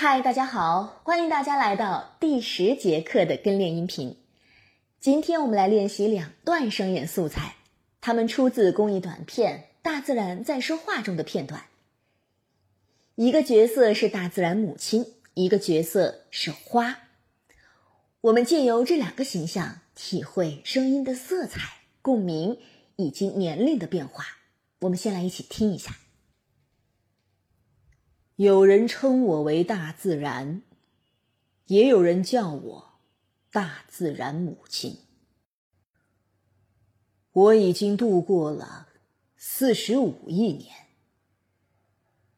嗨，大家好，欢迎大家来到第十节课的跟练音频。今天我们来练习两段声演素材，它们出自公益短片《大自然在说话》中的片段。一个角色是大自然母亲，一个角色是花。我们借由这两个形象，体会声音的色彩、共鸣以及年龄的变化。我们先来一起听一下。有人称我为大自然，也有人叫我大自然母亲。我已经度过了四十五亿年，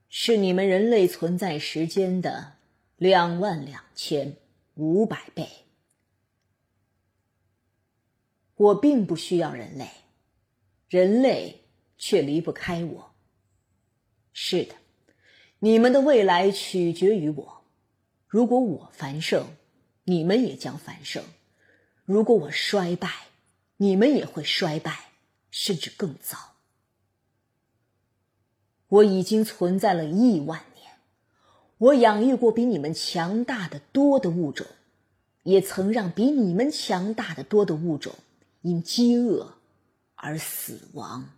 是你们人类存在时间的两万两千五百倍。我并不需要人类，人类却离不开我。是的。你们的未来取决于我。如果我繁盛，你们也将繁盛；如果我衰败，你们也会衰败，甚至更糟。我已经存在了亿万年，我养育过比你们强大的多的物种，也曾让比你们强大的多的物种因饥饿而死亡。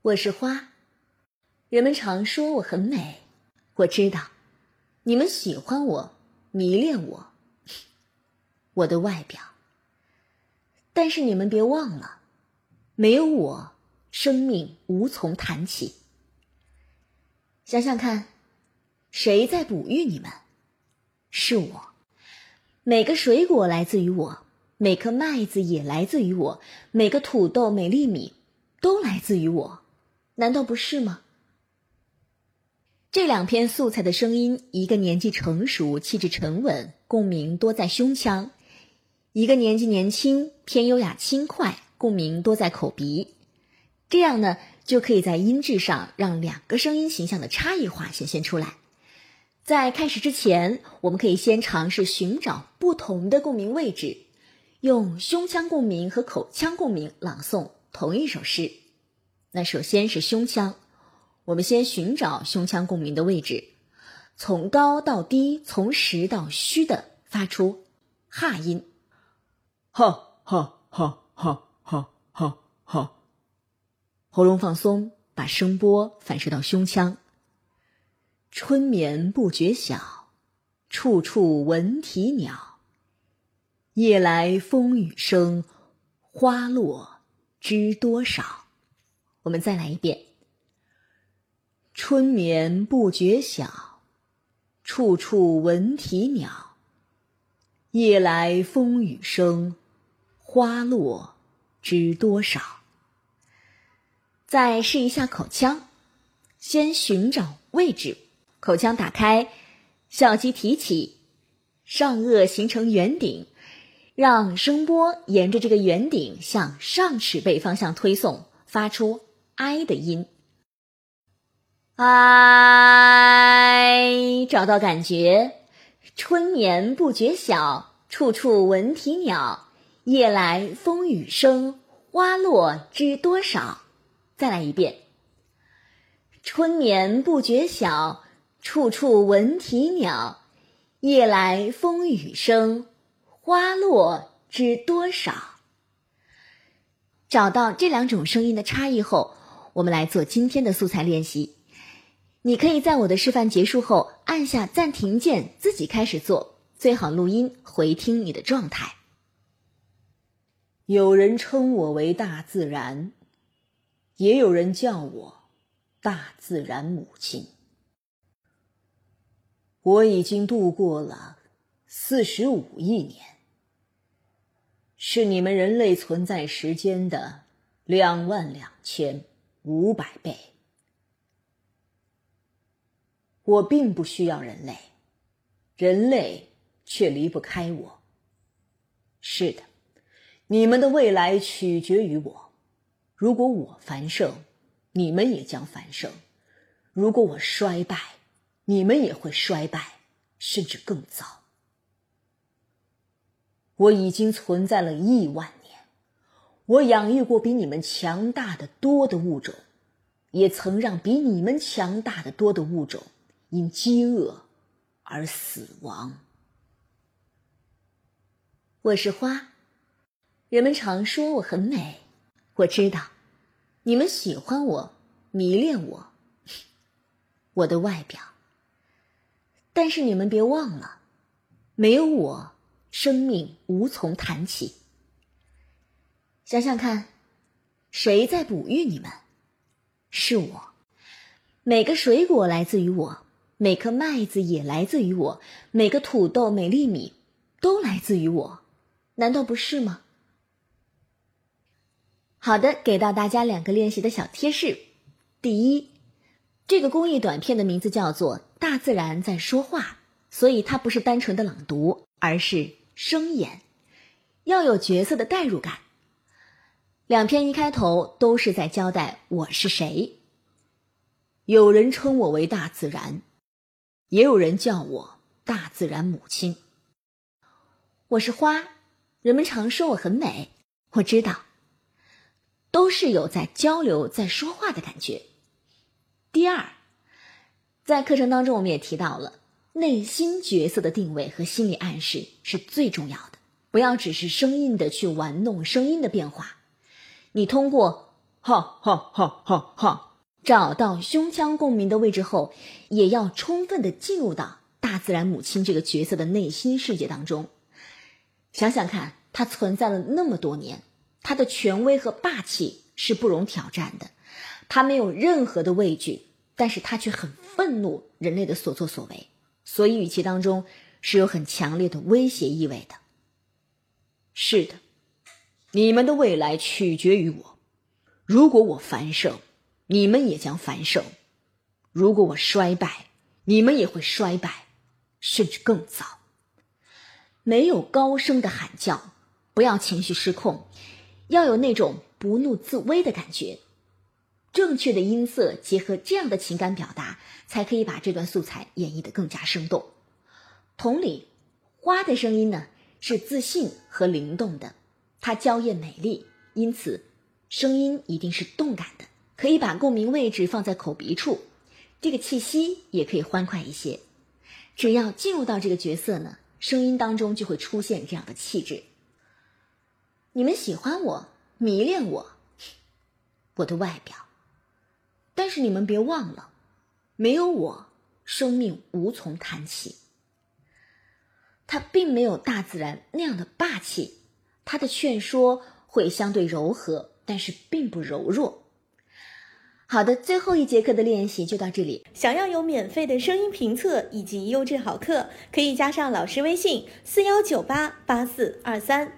我是花。人们常说我很美，我知道，你们喜欢我，迷恋我，我的外表。但是你们别忘了，没有我，生命无从谈起。想想看，谁在哺育你们？是我。每个水果来自于我，每颗麦子也来自于我，每个土豆、每粒米都来自于我，难道不是吗？这两篇素材的声音，一个年纪成熟、气质沉稳，共鸣多在胸腔；一个年纪年轻、偏优雅轻快，共鸣多在口鼻。这样呢，就可以在音质上让两个声音形象的差异化显现出来。在开始之前，我们可以先尝试寻找不同的共鸣位置，用胸腔共鸣和口腔共鸣朗诵同一首诗。那首先是胸腔。我们先寻找胸腔共鸣的位置，从高到低，从实到虚的发出哈音，哈哈哈哈哈哈哈。喉咙放松，把声波反射到胸腔。春眠不觉晓，处处闻啼鸟。夜来风雨声，花落知多少。我们再来一遍。春眠不觉晓，处处闻啼鸟。夜来风雨声，花落知多少。再试一下口腔，先寻找位置，口腔打开，笑肌提起，上颚形成圆顶，让声波沿着这个圆顶向上齿背方向推送，发出 i 的音。哎，找到感觉。春眠不觉晓，处处闻啼鸟。夜来风雨声，花落知多少。再来一遍。春眠不觉晓，处处闻啼鸟。夜来风雨声，花落知多少。找到这两种声音的差异后，我们来做今天的素材练习。你可以在我的示范结束后按下暂停键，自己开始做，最好录音回听你的状态。有人称我为大自然，也有人叫我大自然母亲。我已经度过了四十五亿年，是你们人类存在时间的两万两千五百倍。我并不需要人类，人类却离不开我。是的，你们的未来取决于我。如果我繁盛，你们也将繁盛；如果我衰败，你们也会衰败，甚至更糟。我已经存在了亿万年，我养育过比你们强大的多的物种，也曾让比你们强大的多的物种。因饥饿而死亡。我是花，人们常说我很美，我知道，你们喜欢我，迷恋我，我的外表。但是你们别忘了，没有我，生命无从谈起。想想看，谁在哺育你们？是我。每个水果来自于我，每颗麦子也来自于我，每个土豆、每粒米都来自于我，难道不是吗？好的，给到大家两个练习的小贴士。第一，这个公益短片的名字叫做《大自然在说话》，所以它不是单纯的朗读，而是声演，要有角色的代入感。两篇一开头都是在交代我是谁。有人称我为大自然，也有人叫我大自然母亲。我是花，人们常说我很美，我知道，都是有在交流、在说话的感觉。第二，在课程当中我们也提到了内心角色的定位和心理暗示是最重要的，不要只是生硬的去玩弄声音的变化，你通过哈哈哈哈哈。找到胸腔共鸣的位置后，也要充分的进入到大自然母亲这个角色的内心世界当中。想想看，她存在了那么多年，她的权威和霸气是不容挑战的。她没有任何的畏惧，但是她却很愤怒人类的所作所为，所以语气当中是有很强烈的威胁意味的。是的，你们的未来取决于我。如果我繁盛。你们也将繁盛。如果我衰败，你们也会衰败，甚至更早。没有高声的喊叫，不要情绪失控，要有那种不怒自威的感觉。正确的音色结合这样的情感表达，才可以把这段素材演绎的更加生动。同理，花的声音呢是自信和灵动的，它娇艳美丽，因此声音一定是动感的。可以把共鸣位置放在口鼻处，这个气息也可以欢快一些。只要进入到这个角色呢，声音当中就会出现这样的气质。你们喜欢我，迷恋我，我的外表。但是你们别忘了，没有我，生命无从谈起。他并没有大自然那样的霸气，他的劝说会相对柔和，但是并不柔弱。好的，最后一节课的练习就到这里。想要有免费的声音评测以及优质好课，可以加上老师微信：四幺九八八四二三。